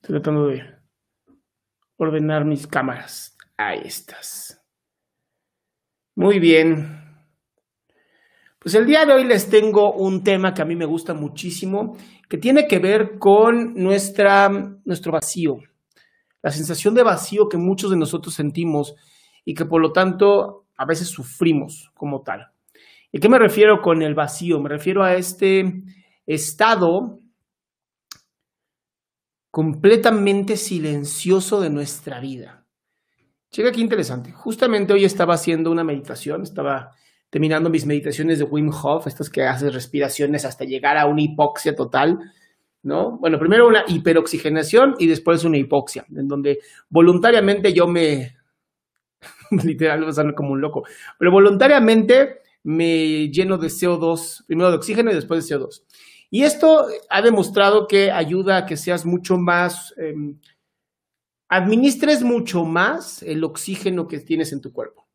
Estoy tratando de ordenar mis cámaras. Ahí estás. Muy bien. Pues el día de hoy les tengo un tema que a mí me gusta muchísimo, que tiene que ver con nuestra, nuestro vacío, la sensación de vacío que muchos de nosotros sentimos y que por lo tanto a veces sufrimos como tal. ¿Y qué me refiero con el vacío? Me refiero a este estado completamente silencioso de nuestra vida. Checa qué interesante. Justamente hoy estaba haciendo una meditación, estaba terminando mis meditaciones de Wim Hof, estas que haces respiraciones hasta llegar a una hipoxia total, ¿no? Bueno, primero una hiperoxigenación y después una hipoxia, en donde voluntariamente yo me, literal, salir como un loco, pero voluntariamente me lleno de CO2, primero de oxígeno y después de CO2. Y esto ha demostrado que ayuda a que seas mucho más, eh, administres mucho más el oxígeno que tienes en tu cuerpo.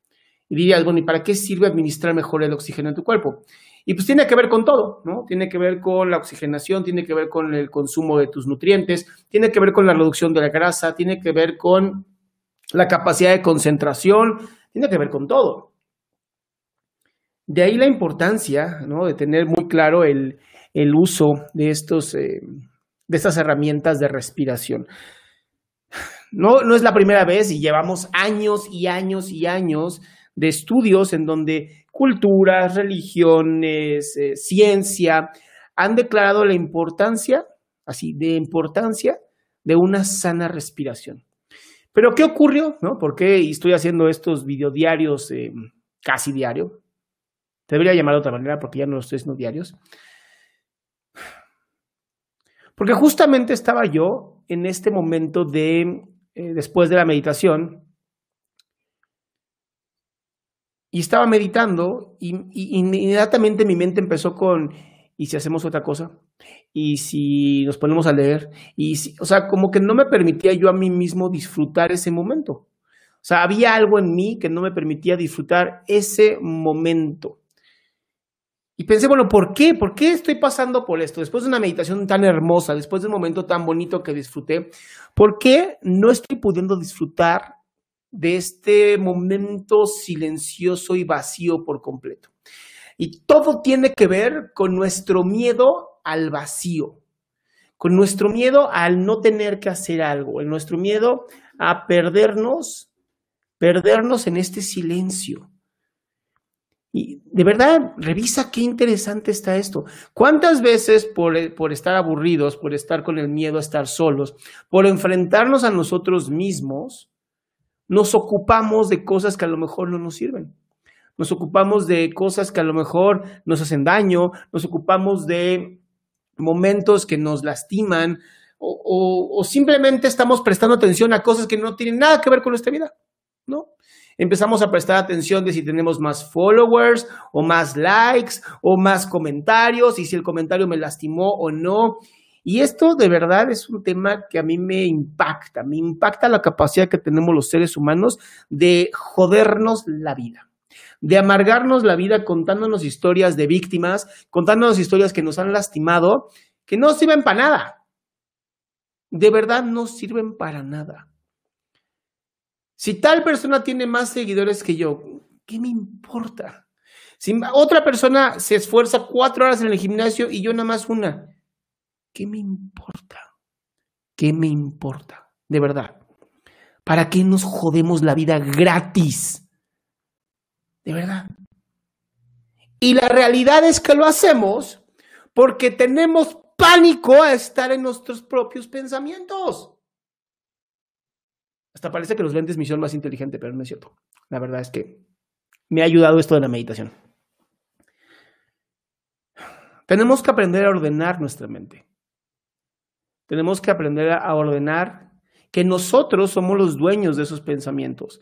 Y dirías, bueno, ¿y para qué sirve administrar mejor el oxígeno en tu cuerpo? Y pues tiene que ver con todo, ¿no? Tiene que ver con la oxigenación, tiene que ver con el consumo de tus nutrientes, tiene que ver con la reducción de la grasa, tiene que ver con la capacidad de concentración, tiene que ver con todo. De ahí la importancia, ¿no? De tener muy claro el, el uso de, estos, eh, de estas herramientas de respiración. No, no es la primera vez y llevamos años y años y años de estudios en donde culturas, religiones, eh, ciencia han declarado la importancia, así, de importancia de una sana respiración. Pero ¿qué ocurrió? ¿No? ¿Por qué estoy haciendo estos videodiarios eh, casi diario? Debería llamar de otra manera porque ya no los estoy haciendo diarios. Porque justamente estaba yo en este momento de, eh, después de la meditación, y estaba meditando y, y, inmediatamente mi mente empezó con, ¿y si hacemos otra cosa? ¿Y si nos ponemos a leer? Y si, o sea, como que no me permitía yo a mí mismo disfrutar ese momento. O sea, había algo en mí que no me permitía disfrutar ese momento. Y pensé, bueno, ¿por qué? ¿Por qué estoy pasando por esto? Después de una meditación tan hermosa, después de un momento tan bonito que disfruté, ¿por qué no estoy pudiendo disfrutar de este momento silencioso y vacío por completo? Y todo tiene que ver con nuestro miedo al vacío, con nuestro miedo al no tener que hacer algo, en nuestro miedo a perdernos, perdernos en este silencio. Y de verdad, revisa qué interesante está esto. ¿Cuántas veces por, por, estar aburridos, por estar con el miedo a estar solos, por enfrentarnos a nosotros mismos, nos ocupamos de cosas que a lo mejor no nos sirven? Nos ocupamos de cosas que a lo mejor nos hacen daño, nos ocupamos de momentos que nos lastiman o, o simplemente estamos prestando atención a cosas que no tienen nada que ver con nuestra vida, ¿no? Empezamos a prestar atención de si tenemos más followers o más likes o más comentarios y si el comentario me lastimó o no. Y esto de verdad es un tema que a mí me impacta, me impacta la capacidad que tenemos los seres humanos de jodernos la vida, de amargarnos la vida contándonos historias de víctimas, contándonos historias que nos han lastimado, que no sirven para nada. De verdad no sirven para nada. Si tal persona tiene más seguidores que yo, ¿qué me importa? Si otra persona se esfuerza cuatro horas en el gimnasio y yo nada más una, ¿qué me importa? ¿Qué me importa? De verdad. ¿Para qué nos jodemos la vida gratis? De verdad. Y la realidad es que lo hacemos porque tenemos pánico a estar en nuestros propios pensamientos. Hasta parece que los lentes misión más inteligente, pero no es cierto. La verdad es que me ha ayudado esto de la meditación. Tenemos que aprender a ordenar nuestra mente. Tenemos que aprender a ordenar que nosotros somos los dueños de esos pensamientos.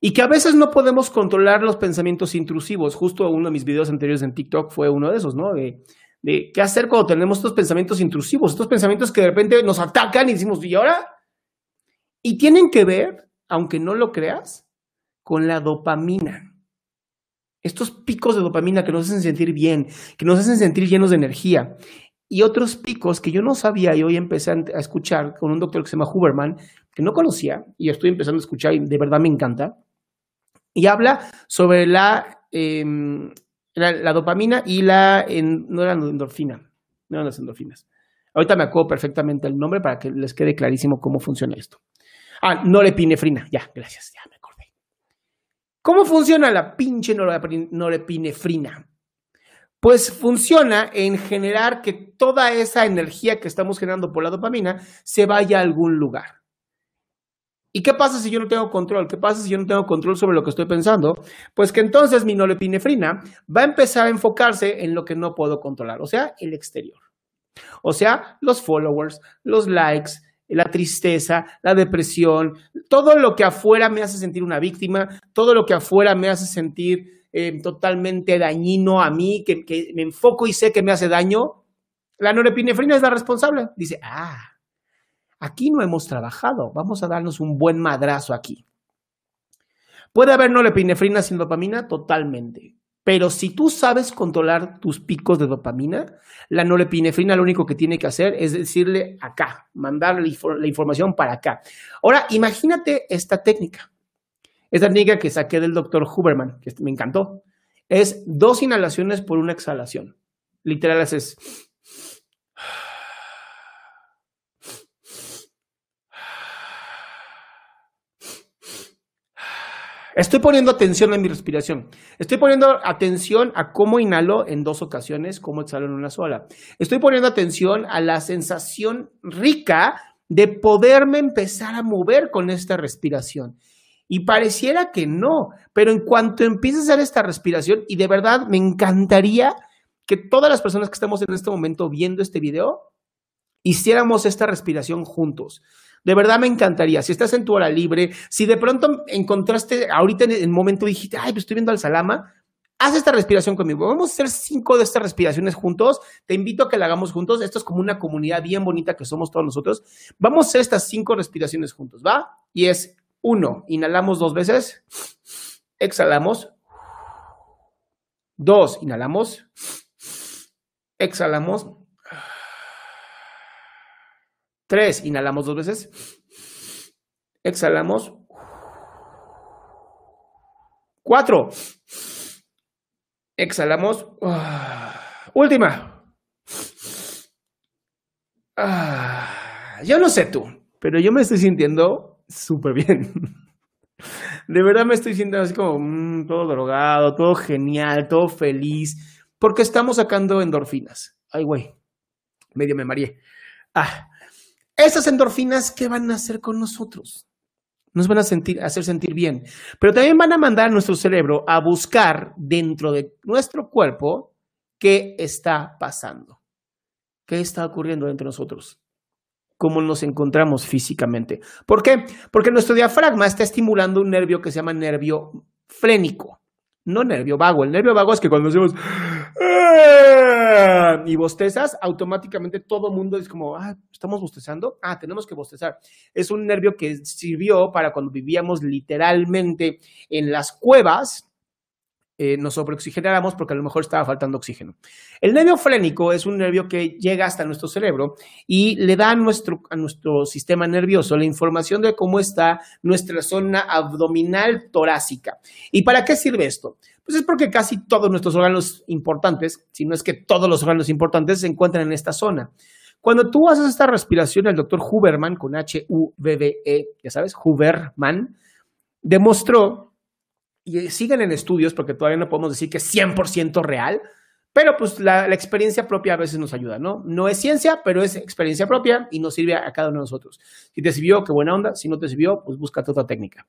Y que a veces no podemos controlar los pensamientos intrusivos. Justo uno de mis videos anteriores en TikTok fue uno de esos, ¿no? De, de qué hacer cuando tenemos estos pensamientos intrusivos, estos pensamientos que de repente nos atacan y decimos, ¿y ahora? Y tienen que ver, aunque no lo creas, con la dopamina. Estos picos de dopamina que nos hacen sentir bien, que nos hacen sentir llenos de energía. Y otros picos que yo no sabía y hoy empecé a escuchar con un doctor que se llama Huberman, que no conocía, y estoy empezando a escuchar y de verdad me encanta. Y habla sobre la, em, la, dopamina y la, no era endorfina, no eran las endorfinas. Ahorita me acuerdo perfectamente el nombre para que les quede clarísimo cómo funciona esto. Ah, norepinefrina. Ya, gracias, ya me acordé. ¿Cómo funciona la pinche norepinefrina? Pues funciona en generar que toda esa energía que estamos generando por la dopamina se vaya a algún lugar. ¿Y qué pasa si yo no tengo control? ¿Qué pasa si yo no tengo control sobre lo que estoy pensando? Pues que entonces mi norepinefrina va a empezar a enfocarse en lo que no puedo controlar, o sea, el exterior. O sea, los followers, los likes, la tristeza, la depresión, todo lo que afuera me hace sentir una víctima, todo lo que afuera me hace sentir eh, totalmente dañino a mí, que, que me enfoco y sé que me hace daño, la norepinefrina es la responsable. Dice, ah, aquí no hemos trabajado, vamos a darnos un buen madrazo aquí. ¿Puede haber norepinefrina sin dopamina? Totalmente. Pero si tú sabes controlar tus picos de dopamina, la norepinefrina lo único que tiene que hacer es decirle acá, mandar la información para acá. Ahora, imagínate esta técnica. Esta técnica que saqué del doctor Huberman, que me encantó, es dos inhalaciones por una exhalación. Literal, haces Estoy poniendo atención a mi respiración. Estoy poniendo atención a cómo inhalo en dos ocasiones, cómo exhalo en una sola. Estoy poniendo atención a la sensación rica de poderme empezar a mover con esta respiración. Y pareciera que no, pero en cuanto empieces a hacer esta respiración, y de verdad me encantaría que todas las personas que estamos en este momento viendo este video, hiciéramos esta respiración juntos. De verdad me encantaría. Si estás en tu hora libre, si de pronto encontraste, ahorita en el momento dijiste, ay, pues estoy viendo al Salama, haz esta respiración conmigo. Vamos a hacer cinco de estas respiraciones juntos. Te invito a que la hagamos juntos. Esto es como una comunidad bien bonita que somos todos nosotros. Vamos a hacer estas cinco respiraciones juntos, ¿va? Y es uno, inhalamos dos veces, exhalamos. Dos, inhalamos, exhalamos. Tres, inhalamos dos veces. Exhalamos. Cuatro. Exhalamos. Última. Ah, yo no sé tú, pero yo me estoy sintiendo súper bien. De verdad me estoy sintiendo así como mm, todo drogado, todo genial, todo feliz, porque estamos sacando endorfinas. Ay, güey, medio me mareé. Ah, esas endorfinas, ¿qué van a hacer con nosotros? Nos van a hacer sentir bien, pero también van a mandar a nuestro cerebro a buscar dentro de nuestro cuerpo qué está pasando, qué está ocurriendo entre nosotros, cómo nos encontramos físicamente. ¿Por qué? Porque nuestro diafragma está estimulando un nervio que se llama nervio frénico, no nervio vago. El nervio vago es que cuando decimos y bostezas, automáticamente todo mundo es como, ah, estamos bostezando, ah, tenemos que bostezar. Es un nervio que sirvió para cuando vivíamos literalmente en las cuevas, eh, nos sobreoxigenáramos porque a lo mejor estaba faltando oxígeno. El nervio frénico es un nervio que llega hasta nuestro cerebro y le da a nuestro, a nuestro sistema nervioso la información de cómo está nuestra zona abdominal torácica. ¿Y para qué sirve esto? Pues es porque casi todos nuestros órganos importantes, si no es que todos los órganos importantes, se encuentran en esta zona. Cuando tú haces esta respiración, el doctor Huberman, con H-U-B-B-E, ya sabes, Huberman, demostró, y siguen en estudios porque todavía no podemos decir que es 100% real, pero pues la, la, experiencia propia a veces nos ayuda, ¿no? No es ciencia, pero es experiencia propia y nos sirve a cada uno de nosotros. Si te sirvió, qué buena onda. Si no te sirvió, pues busca otra técnica.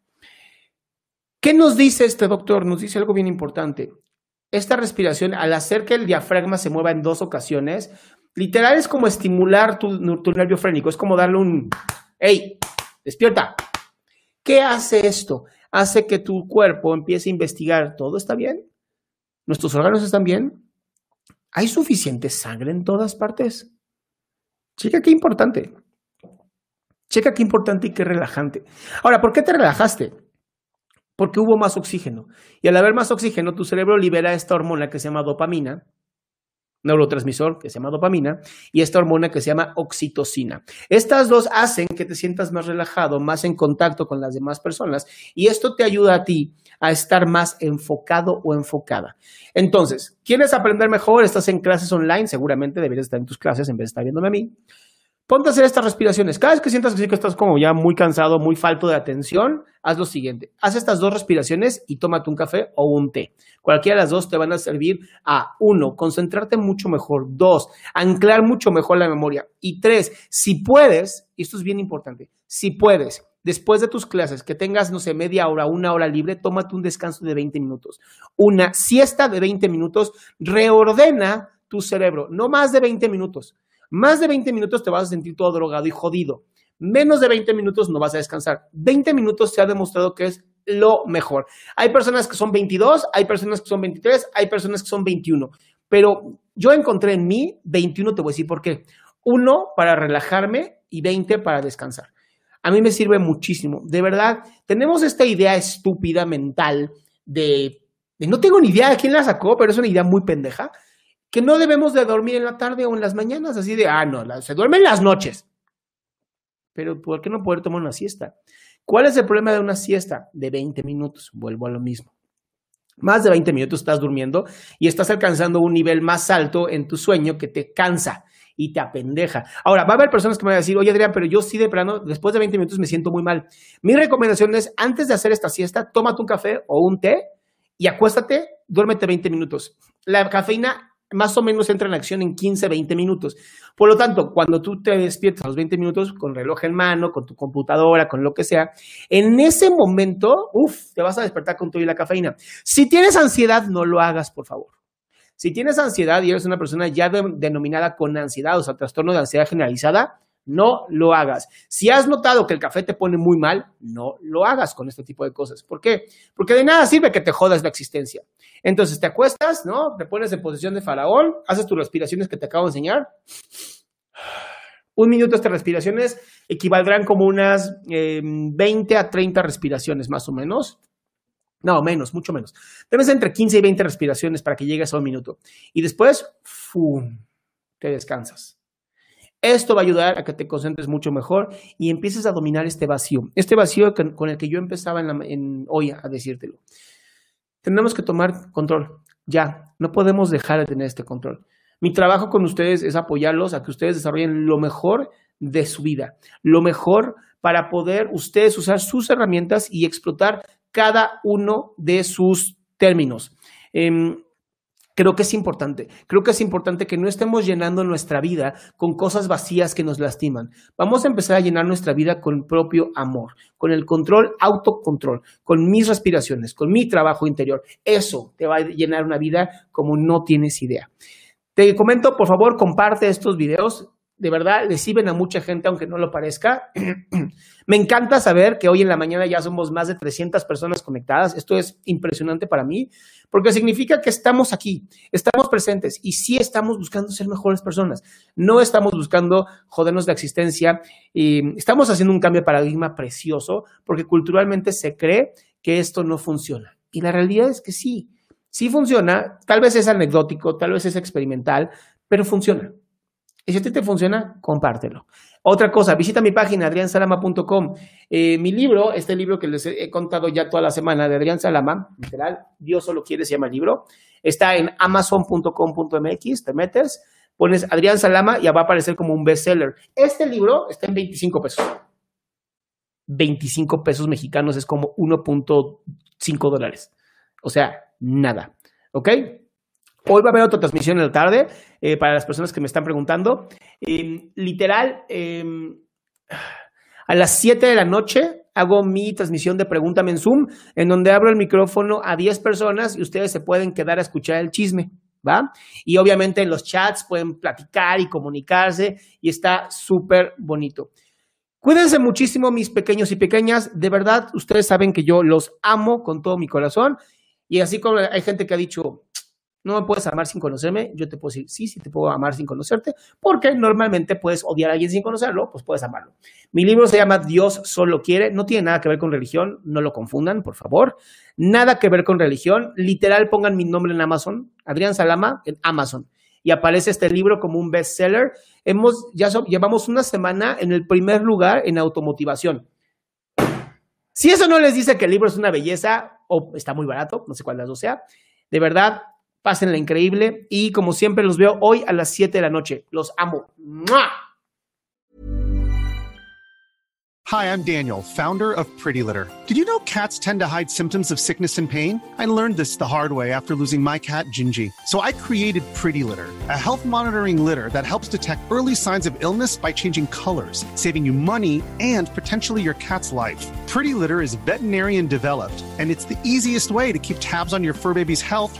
¿Qué nos dice este doctor? Nos dice algo bien importante. Esta respiración, al hacer que el diafragma se mueva en dos ocasiones, literal es como estimular tu, tu nervio frénico, es como darle un, ¡hey! Despierta. ¿Qué hace esto? Hace que tu cuerpo empiece a investigar, ¿todo está bien? ¿Nuestros órganos están bien? ¿Hay suficiente sangre en todas partes? Checa qué importante. Checa qué importante y qué relajante. Ahora, ¿por qué te relajaste? porque hubo más oxígeno. Y al haber más oxígeno, tu cerebro libera esta hormona que se llama dopamina, neurotransmisor que se llama dopamina, y esta hormona que se llama oxitocina. Estas dos hacen que te sientas más relajado, más en contacto con las demás personas, y esto te ayuda a ti a estar más enfocado o enfocada. Entonces, ¿quieres aprender mejor? Estás en clases online, seguramente deberías estar en tus clases en vez de estar viéndome a mí. Ponte a hacer estas respiraciones. Cada vez que sientas que estás como ya muy cansado, muy falto de atención, haz lo siguiente. Haz estas dos respiraciones y tómate un café o un té. Cualquiera de las dos te van a servir a, uno, concentrarte mucho mejor. Dos, anclar mucho mejor la memoria. Y tres, si puedes, y esto es bien importante, si puedes, después de tus clases, que tengas, no sé, media hora, una hora libre, tómate un descanso de 20 minutos. Una siesta de 20 minutos, reordena tu cerebro, no más de 20 minutos. Más de 20 minutos te vas a sentir todo drogado y jodido. Menos de 20 minutos no vas a descansar. 20 minutos se ha demostrado que es lo mejor. Hay personas que son 22, hay personas que son 23, hay personas que son 21. Pero yo encontré en mí 21, te voy a decir por qué. Uno, para relajarme y 20 para descansar. A mí me sirve muchísimo. De verdad, tenemos esta idea estúpida mental de, de no tengo ni idea de quién la sacó, pero es una idea muy pendeja que no debemos de dormir en la tarde o en las mañanas, así de, ah, no, se duerme en las noches. Pero ¿por qué no poder tomar una siesta? ¿Cuál es el problema de una siesta? De 20 minutos, vuelvo a lo mismo. Más de 20 minutos estás durmiendo y estás alcanzando un nivel más alto en tu sueño que te cansa y te apendeja. Ahora, va a haber personas que me van a decir, oye Adrián, pero yo sí de plano, después de 20 minutos me siento muy mal. Mi recomendación es, antes de hacer esta siesta, tómate un café o un té y acuéstate, duérmete 20 minutos. La cafeína más o menos entra en acción en 15, 20 minutos. Por lo tanto, cuando tú te despiertas a los 20 minutos con reloj en mano, con tu computadora, con lo que sea, en ese momento, uff, te vas a despertar con todo y la cafeína. Si tienes ansiedad, no lo hagas, por favor. Si tienes ansiedad y eres una persona ya denominada con ansiedad, o sea, trastorno de ansiedad generalizada, no lo hagas. Si has notado que el café te pone muy mal, no lo hagas con este tipo de cosas. ¿Por qué? Porque de nada sirve que te jodas la existencia. Entonces te acuestas, ¿no? Te pones en posición de faraón, haces tus respiraciones que te acabo de enseñar. Un minuto estas respiraciones equivaldrán como unas 20 em, a 30 respiraciones más o menos. No, menos, mucho menos. Debes entre 15 y 20 respiraciones para que llegues a un minuto. Y después, ¡fum! te descansas. Esto va a ayudar a que te concentres mucho mejor y empieces a dominar este vacío. Este vacío con el que yo empezaba en, hoy a decírtelo. Tenemos que tomar control. Ya, no podemos dejar de tener este control. Mi trabajo con ustedes es apoyarlos a que ustedes desarrollen lo mejor de su vida, lo mejor para poder ustedes usar sus herramientas y explotar cada uno de sus términos. Em, Creo que es importante. Creo que es importante que no estemos llenando nuestra vida con cosas vacías que nos lastiman. Vamos a empezar a llenar nuestra vida con propio amor, con el control, autocontrol, con mis respiraciones, con mi trabajo interior. Eso te va a llenar una vida como no tienes idea. Te comento, por favor, comparte estos videos de verdad le sirven a mucha gente, aunque no lo parezca. Me encanta saber que hoy en la mañana ya somos más de 300 personas conectadas. Esto es impresionante para mí, porque significa que estamos aquí, estamos presentes y sí estamos buscando ser mejores personas. No estamos buscando jodernos la existencia y estamos haciendo un cambio de paradigma precioso, porque culturalmente se cree que esto no funciona. Y la realidad es que sí. Sí funciona, tal vez es anecdótico, tal vez es experimental, pero funciona. Y si a ti te funciona, compártelo. Otra cosa, visita mi página, adriansalama.com. Eh, mi libro, este libro que les he contado ya toda la semana de Adrián Salama, literal, Dios solo quiere, se llama el libro, está en amazon.com.mx, te metes, pones Adrián Salama y va a aparecer como un bestseller. Este libro está en 25 pesos. 25 pesos mexicanos es como 1.5 dólares. O sea, nada. ¿Ok? Hoy va a haber otra transmisión en la tarde eh, para las personas que me están preguntando. Em, literal, em, a las 7 de la noche hago mi transmisión de Pregúntame en Zoom, en donde abro el micrófono a 10 personas y ustedes se pueden quedar a escuchar el chisme. ¿Va? Y obviamente en los chats pueden platicar y comunicarse y está súper bonito. Cuídense muchísimo, mis pequeños y pequeñas. De verdad, ustedes saben que yo los amo con todo mi corazón. Y así como hay gente que ha dicho, no me puedes amar sin conocerme, yo te puedo decir, sí, sí te puedo amar sin conocerte, porque normalmente puedes odiar a alguien sin conocerlo, pues puedes amarlo. Mi libro se llama Dios solo quiere, no tiene nada que ver con religión, no lo confundan, por favor. Nada que ver con religión, literal pongan mi nombre en Amazon, Adrián Salama en Amazon, y aparece este libro como un bestseller. Hemos, ya llevamos una semana en el primer lugar en automotivación. Si eso no les dice que el libro es una belleza o está muy barato, no sé cuál de las dos sea, de verdad, Pásenla increíble y como siempre los veo hoy a las 7 de la noche. Los amo. Hi, I'm Daniel, founder of Pretty Litter. Did you know cats tend to hide symptoms of sickness and pain? I learned this the hard way after losing my cat, Gingy. So I created Pretty Litter, a health monitoring litter that helps detect early signs of illness by changing colors, saving you money and potentially your cat's life. Pretty Litter is veterinarian developed, and it's the easiest way to keep tabs on your fur baby's health